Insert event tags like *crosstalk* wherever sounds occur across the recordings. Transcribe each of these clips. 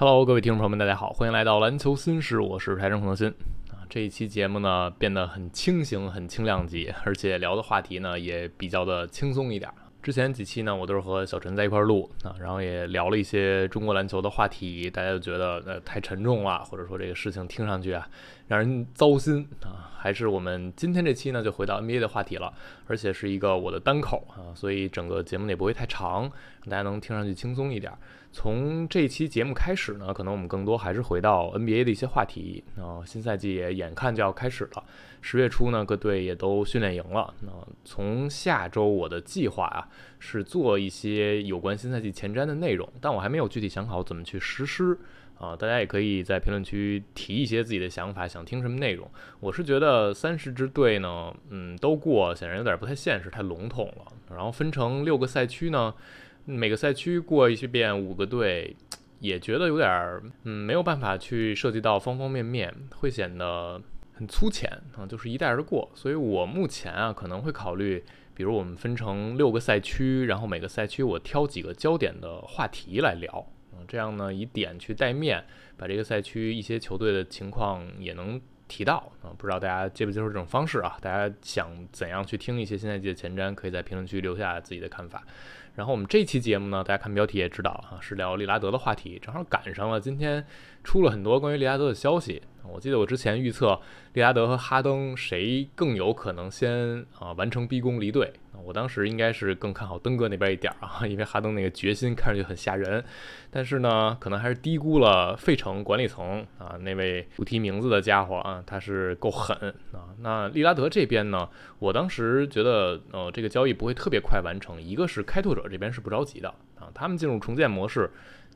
Hello，各位听众朋友们，大家好，欢迎来到篮球新事，我是台中恒新啊。这一期节目呢变得很轻型、很轻量级，而且聊的话题呢也比较的轻松一点。之前几期呢，我都是和小陈在一块录啊，然后也聊了一些中国篮球的话题，大家就觉得呃太沉重了，或者说这个事情听上去啊让人糟心啊。还是我们今天这期呢就回到 NBA 的话题了，而且是一个我的单口啊，所以整个节目也不会太长，大家能听上去轻松一点。从这期节目开始呢，可能我们更多还是回到 NBA 的一些话题啊。新赛季也眼看就要开始了，十月初呢，各队也都训练营了。那从下周我的计划啊，是做一些有关新赛季前瞻的内容，但我还没有具体想好怎么去实施啊。大家也可以在评论区提一些自己的想法，想听什么内容。我是觉得三十支队呢，嗯，都过显然有点不太现实，太笼统了。然后分成六个赛区呢。每个赛区过一些遍五个队，也觉得有点儿，嗯，没有办法去涉及到方方面面，会显得很粗浅啊，就是一带而过。所以我目前啊，可能会考虑，比如我们分成六个赛区，然后每个赛区我挑几个焦点的话题来聊，嗯，这样呢，以点去带面，把这个赛区一些球队的情况也能提到啊。不知道大家接不接受这种方式啊？大家想怎样去听一些新赛季的前瞻，可以在评论区留下自己的看法。然后我们这期节目呢，大家看标题也知道啊，是聊利拉德的话题，正好赶上了今天出了很多关于利拉德的消息。我记得我之前预测利拉德和哈登谁更有可能先啊完成逼宫离队，我当时应该是更看好登哥那边一点啊，因为哈登那个决心看上去很吓人。但是呢，可能还是低估了费城管理层啊那位不提名字的家伙啊，他是够狠啊。那利拉德这边呢，我当时觉得呃这个交易不会特别快完成，一个是开拓者这边是不着急的啊，他们进入重建模式。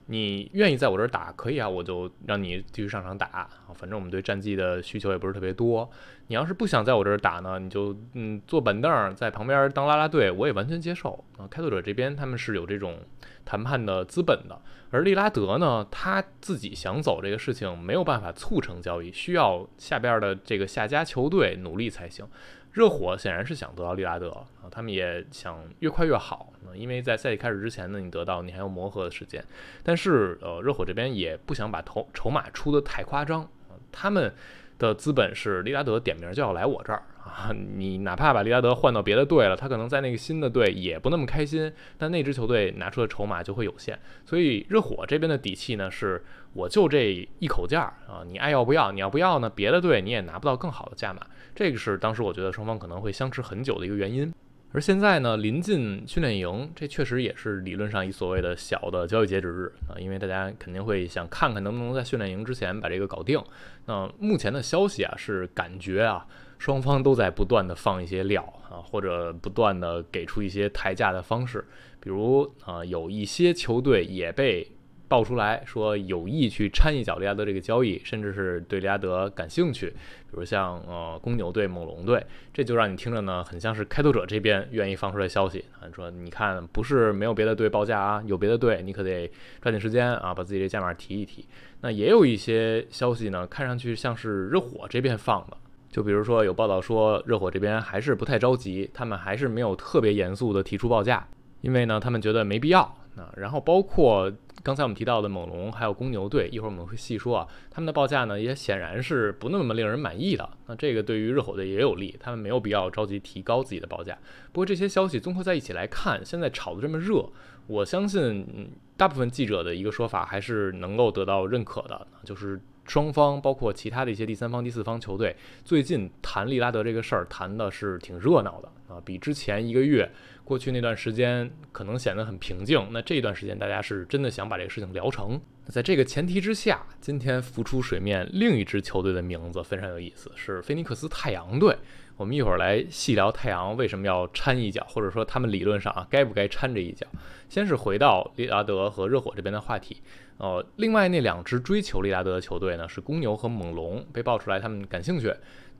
你愿意在我这儿打可以啊，我就让你继续上场打啊。反正我们对战绩的需求也不是特别多。你要是不想在我这儿打呢，你就嗯坐板凳在旁边当啦啦队，我也完全接受啊。开拓者这边他们是有这种谈判的资本的，而利拉德呢，他自己想走这个事情没有办法促成交易，需要下边的这个下家球队努力才行。热火显然是想得到利拉德啊，他们也想越快越好因为在赛季开始之前呢，你得到你还有磨合的时间。但是呃，热火这边也不想把头筹码出的太夸张，他们的资本是利拉德点名就要来我这儿。啊，你哪怕把利拉德换到别的队了，他可能在那个新的队也不那么开心。但那支球队拿出的筹码就会有限，所以热火这边的底气呢，是我就这一口价啊，你爱要不要？你要不要呢？别的队你也拿不到更好的价码。这个是当时我觉得双方可能会相持很久的一个原因。而现在呢，临近训练营，这确实也是理论上一所谓的小的交易截止日啊，因为大家肯定会想看看能不能在训练营之前把这个搞定。那目前的消息啊，是感觉啊。双方都在不断的放一些料啊，或者不断的给出一些抬价的方式，比如啊，有一些球队也被爆出来说有意去掺一脚利拉德这个交易，甚至是对利拉德感兴趣，比如像呃公牛队、猛龙队，这就让你听着呢，很像是开拓者这边愿意放出来消息啊，说你看不是没有别的队报价啊，有别的队，你可得抓紧时间啊，把自己这价码提一提。那也有一些消息呢，看上去像是热火这边放的。就比如说有报道说，热火这边还是不太着急，他们还是没有特别严肃的提出报价，因为呢，他们觉得没必要啊。然后包括刚才我们提到的猛龙还有公牛队，一会儿我们会细说啊，他们的报价呢也显然是不那么令人满意的。那这个对于热火队也有利，他们没有必要着急提高自己的报价。不过这些消息综合在一起来看，现在炒得这么热，我相信大部分记者的一个说法还是能够得到认可的，就是。双方包括其他的一些第三方、第四方球队，最近谈利拉德这个事儿谈的是挺热闹的啊，比之前一个月过去那段时间可能显得很平静。那这一段时间大家是真的想把这个事情聊成。在这个前提之下，今天浮出水面另一支球队的名字非常有意思，是菲尼克斯太阳队。我们一会儿来细聊太阳为什么要掺一脚，或者说他们理论上啊该不该掺这一脚。先是回到利拉德和热火这边的话题。呃，另外那两支追求利拉德的球队呢，是公牛和猛龙，被爆出来他们感兴趣。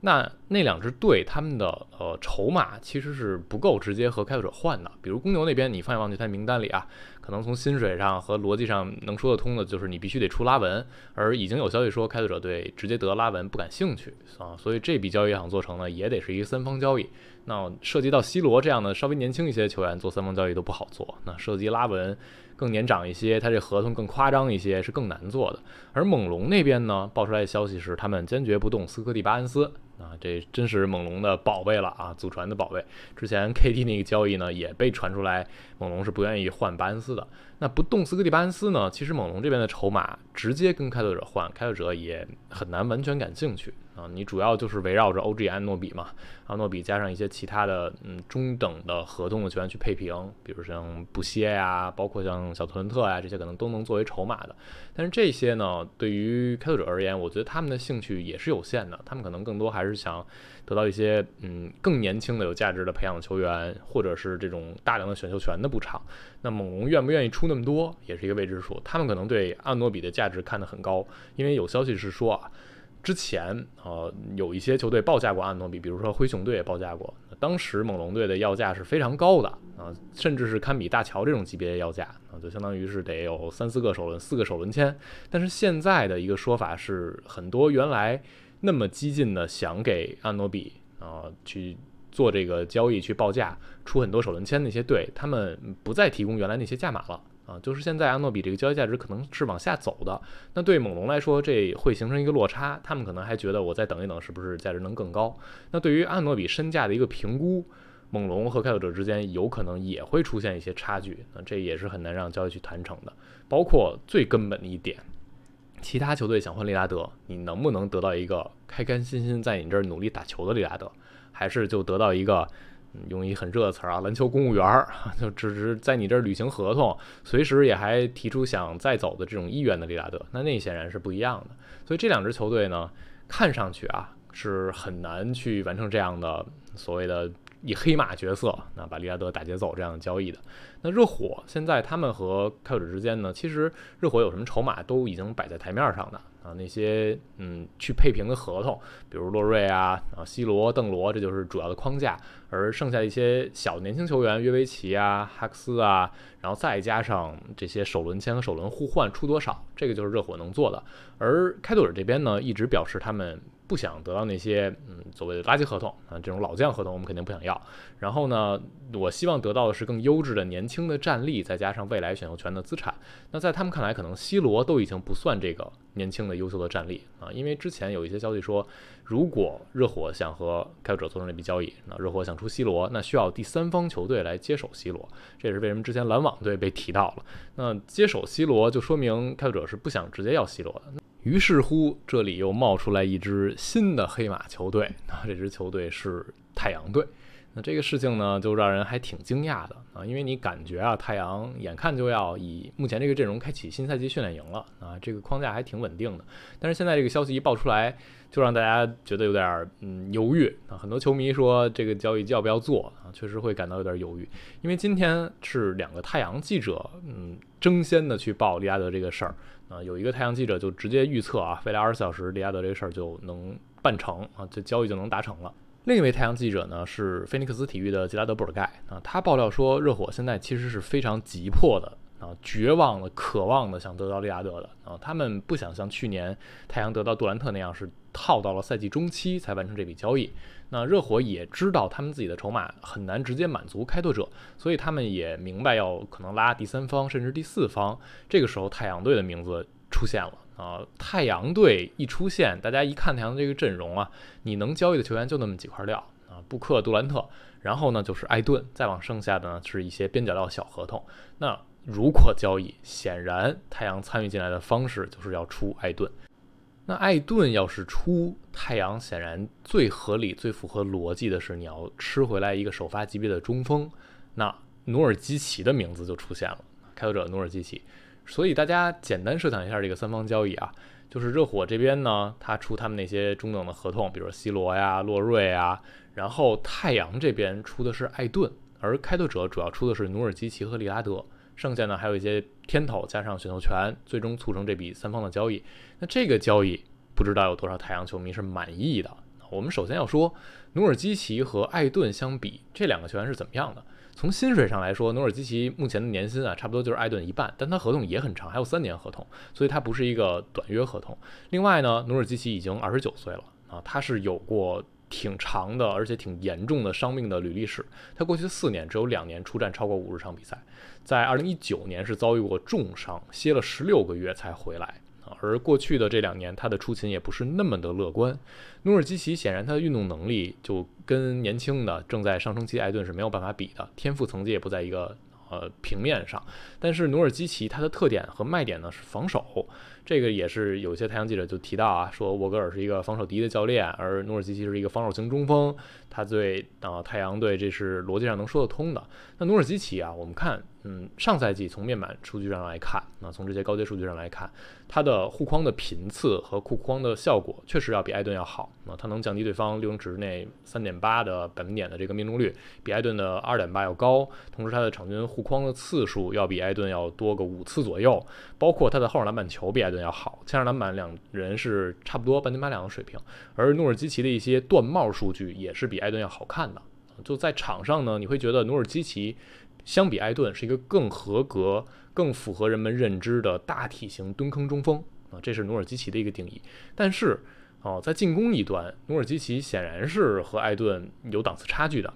那那两支队他们的呃筹码其实是不够直接和开拓者换的。比如公牛那边，你放眼望去，他名单里啊，可能从薪水上和逻辑上能说得通的，就是你必须得出拉文。而已经有消息说开拓者队直接得拉文不感兴趣啊，所以这笔交易想做成呢，也得是一个三方交易。那涉及到 C 罗这样的稍微年轻一些球员，做三方交易都不好做。那涉及拉文。更年长一些，他这合同更夸张一些，是更难做的。而猛龙那边呢，爆出来的消息是他们坚决不动斯科蒂巴恩斯啊，这真是猛龙的宝贝了啊，祖传的宝贝。之前 KD 那个交易呢，也被传出来，猛龙是不愿意换巴恩斯的。那不动斯科蒂巴恩斯呢，其实猛龙这边的筹码直接跟开拓者换，开拓者也很难完全感兴趣。啊，你主要就是围绕着 OG 安诺比嘛，安诺比加上一些其他的嗯中等的合同的球员去配平，比如像布歇呀，包括像小特伦特呀，这些可能都能作为筹码的。但是这些呢，对于开拓者而言，我觉得他们的兴趣也是有限的，他们可能更多还还是想得到一些嗯更年轻的有价值的培养球员，或者是这种大量的选秀权的补偿。那猛龙愿不愿意出那么多，也是一个未知数。他们可能对安诺比的价值看得很高，因为有消息是说啊。之前呃有一些球队报价过安诺比，比如说灰熊队也报价过。当时猛龙队的要价是非常高的啊，甚至是堪比大乔这种级别的要价啊，就相当于是得有三四个首轮、四个首轮签。但是现在的一个说法是，很多原来 *sniffs* 那么激进的想给安诺比啊去做这个交易、去报价、出很多首轮签那些队，他们不再提供原来那些价码了。啊，就是现在安诺比这个交易价值可能是往下走的，那对猛龙来说，这会形成一个落差，他们可能还觉得我再等一等，是不是价值能更高？那对于安诺比身价的一个评估，猛龙和开拓者之间有可能也会出现一些差距，那这也是很难让交易去谈成的。包括最根本的一点，其他球队想换利拉德，你能不能得到一个开开心心在你这儿努力打球的利拉德，还是就得到一个？用一很热的词儿啊，篮球公务员儿，*laughs* 就只是在你这儿履行合同，随时也还提出想再走的这种意愿的利拉德，那那显然是不一样的。所以这两支球队呢，看上去啊是很难去完成这样的所谓的以黑马角色，那把利拉德打劫走这样的交易的。那热火现在他们和开拓者之间呢，其实热火有什么筹码都已经摆在台面上的。啊，那些嗯去配平的合同，比如洛瑞啊、啊西罗、邓罗，这就是主要的框架。而剩下一些小年轻球员，约维奇啊、哈克斯啊，然后再加上这些首轮签和首轮互换出多少，这个就是热火能做的。而开拓者这边呢，一直表示他们。不想得到那些嗯所谓的垃圾合同啊，这种老将合同我们肯定不想要。然后呢，我希望得到的是更优质的年轻的战力，再加上未来选秀权的资产。那在他们看来，可能 C 罗都已经不算这个年轻的优秀的战力啊，因为之前有一些消息说，如果热火想和开拓者做成这笔交易，那热火想出 C 罗，那需要第三方球队来接手 C 罗。这也是为什么之前篮网队被提到了。那接手 C 罗，就说明开拓者是不想直接要 C 罗的。于是乎，这里又冒出来一支新的黑马球队，那这支球队是太阳队。那这个事情呢，就让人还挺惊讶的啊，因为你感觉啊，太阳眼看就要以目前这个阵容开启新赛季训练营了啊，这个框架还挺稳定的。但是现在这个消息一爆出来，就让大家觉得有点嗯犹豫啊。很多球迷说这个交易要不要做啊，确实会感到有点犹豫，因为今天是两个太阳记者嗯争先的去报利亚德这个事儿。啊，有一个太阳记者就直接预测啊，未来二十四小时，利亚德这个事儿就能办成啊，这交易就能达成了。另一位太阳记者呢是菲尼克斯体育的吉拉德布尔盖啊，他爆料说，热火现在其实是非常急迫的啊，绝望的、渴望的想得到利亚德的啊，他们不想像去年太阳得到杜兰特那样是套到了赛季中期才完成这笔交易。那热火也知道他们自己的筹码很难直接满足开拓者，所以他们也明白要可能拉第三方甚至第四方。这个时候，太阳队的名字出现了啊！太阳队一出现，大家一看太阳这个阵容啊，你能交易的球员就那么几块料啊，布克、杜兰特，然后呢就是艾顿，再往剩下的呢是一些边角料小合同。那如果交易，显然太阳参与进来的方式就是要出艾顿。那艾顿要是出太阳，显然最合理、最符合逻辑的是，你要吃回来一个首发级别的中锋。那努尔基奇的名字就出现了，开拓者努尔基奇。所以大家简单设想一下这个三方交易啊，就是热火这边呢，他出他们那些中等的合同，比如说 C 罗呀、洛瑞啊，然后太阳这边出的是艾顿，而开拓者主要出的是努尔基奇和利拉德。剩下呢还有一些天头加上选秀权，最终促成这笔三方的交易。那这个交易不知道有多少太阳球迷是满意的。我们首先要说，努尔基奇和艾顿相比，这两个球员是怎么样的？从薪水上来说，努尔基奇目前的年薪啊，差不多就是艾顿一半，但他合同也很长，还有三年合同，所以他不是一个短约合同。另外呢，努尔基奇已经二十九岁了啊，他是有过。挺长的，而且挺严重的伤病的履历史。他过去四年只有两年出战超过五十场比赛，在二零一九年是遭遇过重伤，歇了十六个月才回来。而过去的这两年，他的出勤也不是那么的乐观。努尔基奇显然他的运动能力就跟年轻的正在上升期艾顿是没有办法比的，天赋层级也不在一个呃平面上。但是努尔基奇他的特点和卖点呢是防守。这个也是有些太阳记者就提到啊，说沃格尔是一个防守第一的教练，而努尔基奇是一个防守型中锋，他对啊太阳队这是逻辑上能说得通的。那努尔基奇啊，我们看，嗯，上赛季从面板数据上来看，那从这些高阶数据上来看，他的护框的频次和护框的效果确实要比艾顿要好。那他能降低对方六英尺内三点八的百分点的这个命中率，比艾顿的二点八要高。同时，他的场均护框的次数要比艾顿要多个五次左右，包括他的后场篮板球比艾顿要好，前场篮板两人是差不多半斤八两的水平，而努尔基奇的一些断帽数据也是比艾顿要好看的。就在场上呢，你会觉得努尔基奇相比艾顿是一个更合格、更符合人们认知的大体型蹲坑中锋啊，这是努尔基奇的一个定义。但是哦，在进攻一端，努尔基奇显然是和艾顿有档次差距的。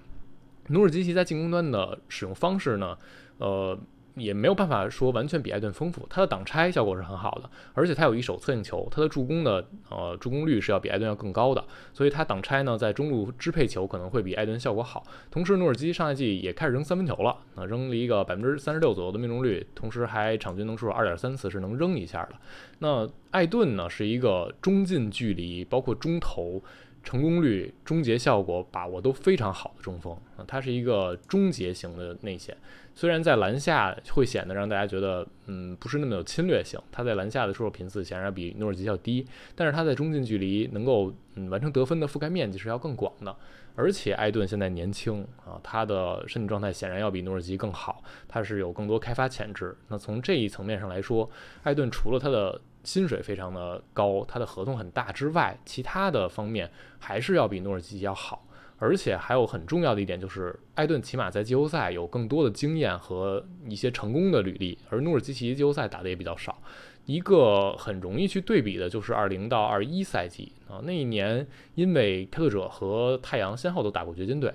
努尔基奇在进攻端的使用方式呢，呃。也没有办法说完全比艾顿丰富，他的挡拆效果是很好的，而且他有一手策应球，他的助攻的呃助攻率是要比艾顿要更高的，所以他挡拆呢在中路支配球可能会比艾顿效果好。同时，努尔基上赛季也开始扔三分球了，啊，扔了一个百分之三十六左右的命中率，同时还场均能出手二点三次是能扔一下的。那艾顿呢是一个中近距离，包括中投。成功率、终结效果把握都非常好的中锋啊，他是一个终结型的内线，虽然在篮下会显得让大家觉得，嗯，不是那么有侵略性，他在篮下的出手频次显然比诺尔基要低，但是他在中近距离能够嗯完成得分的覆盖面积是要更广的，而且艾顿现在年轻啊，他的身体状态显然要比诺尔基更好，他是有更多开发潜质。那从这一层面上来说，艾顿除了他的薪水非常的高，他的合同很大之外，其他的方面还是要比诺尔基要好，而且还有很重要的一点就是，艾顿起码在季后赛有更多的经验和一些成功的履历，而努尔基奇季后赛打的也比较少。一个很容易去对比的就是二零到二一赛季啊，那一年因为开拓者和太阳先后都打过掘金队，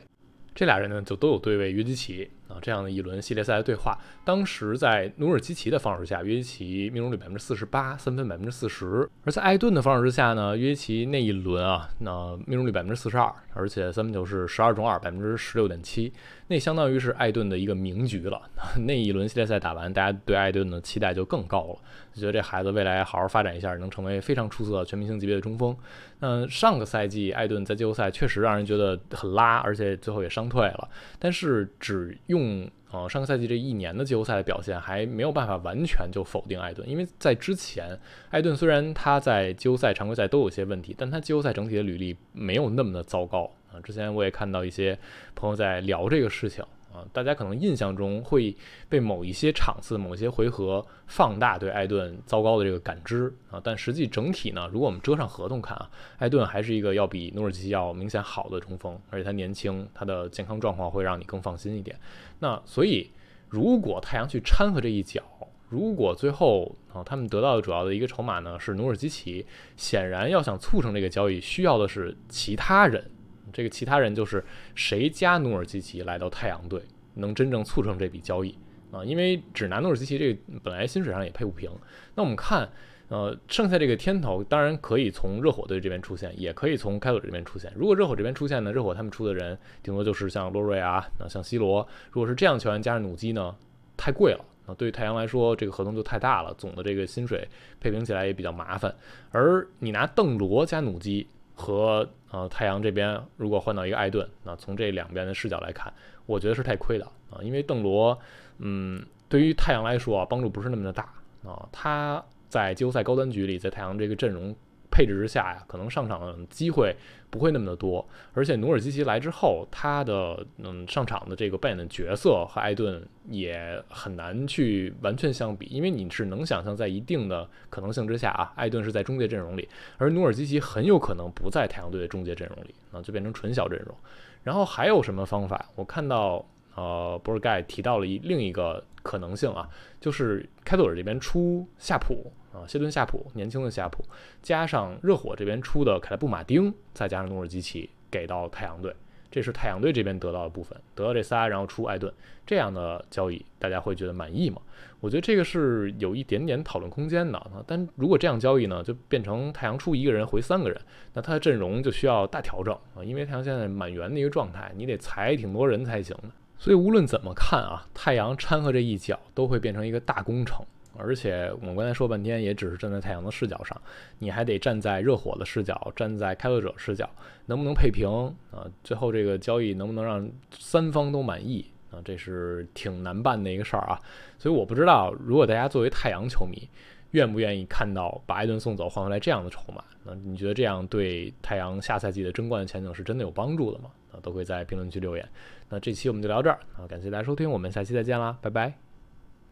这俩人呢就都有对位约基奇。啊，这样的一轮系列赛的对话，当时在努尔基奇的防守下，约基奇命中率百分之四十八，三分百分之四十；而在艾顿的防守之下呢，约基奇那一轮啊，那命中率百分之四十二，而且三分球是十二中二，百分之十六点七，那相当于是艾顿的一个名局了。*laughs* 那一轮系列赛打完，大家对艾顿的期待就更高了，就觉得这孩子未来好好发展一下，能成为非常出色的全明星级别的中锋。那上个赛季艾顿在季后赛确实让人觉得很拉，而且最后也伤退了，但是只用。嗯，呃，上个赛季这一年的季后赛的表现还没有办法完全就否定艾顿，因为在之前，艾顿虽然他在季后赛、常规赛都有些问题，但他季后赛整体的履历没有那么的糟糕啊。之前我也看到一些朋友在聊这个事情。啊，大家可能印象中会被某一些场次、某些回合放大对艾顿糟糕的这个感知啊，但实际整体呢，如果我们遮上合同看啊，艾顿还是一个要比努尔基奇要明显好的中锋，而且他年轻，他的健康状况会让你更放心一点。那所以，如果太阳去掺和这一脚，如果最后啊他们得到的主要的一个筹码呢是努尔基奇，显然要想促成这个交易，需要的是其他人。这个其他人就是谁加努尔基奇来到太阳队，能真正促成这笔交易啊？因为只拿努尔基奇这个本来薪水上也配不平。那我们看，呃，剩下这个天头当然可以从热火队这边出现，也可以从开拓者这边出现。如果热火这边出现呢，热火他们出的人顶多就是像洛瑞啊，那像西罗。如果是这样球员加上努基呢，太贵了啊！对于太阳来说，这个合同就太大了，总的这个薪水配平起来也比较麻烦。而你拿邓罗加努基。和呃太阳这边如果换到一个艾顿，那从这两边的视角来看，我觉得是太亏的啊，因为邓罗，嗯，对于太阳来说啊，帮助不是那么的大啊，他在季后赛高端局里，在太阳这个阵容。配置之下呀，可能上场的机会不会那么的多，而且努尔基奇来之后，他的嗯上场的这个扮演的角色和艾顿也很难去完全相比，因为你是能想象在一定的可能性之下啊，艾顿是在中介阵容里，而努尔基奇很有可能不在太阳队的中介阵容里，啊，就变成纯小阵容。然后还有什么方法？我看到呃博尔盖提到了一另一个可能性啊，就是开拓者这边出夏普。啊，谢顿夏普，年轻的夏普，加上热火这边出的凯莱布马丁，再加上努尔基奇，给到太阳队。这是太阳队这边得到的部分，得到这仨，然后出艾顿这样的交易，大家会觉得满意吗？我觉得这个是有一点点讨论空间的。但如果这样交易呢，就变成太阳出一个人回三个人，那他的阵容就需要大调整啊，因为太阳现在满员的一个状态，你得裁挺多人才行的。所以无论怎么看啊，太阳掺和这一脚都会变成一个大工程。而且我们刚才说半天，也只是站在太阳的视角上，你还得站在热火的视角，站在开拓者视角，能不能配平啊？最后这个交易能不能让三方都满意啊？这是挺难办的一个事儿啊。所以我不知道，如果大家作为太阳球迷，愿不愿意看到把艾顿送走换回来这样的筹码？那你觉得这样对太阳下赛季的争冠前景是真的有帮助的吗？啊，都会在评论区留言。那这期我们就聊这儿啊，感谢大家收听，我们下期再见啦，拜拜。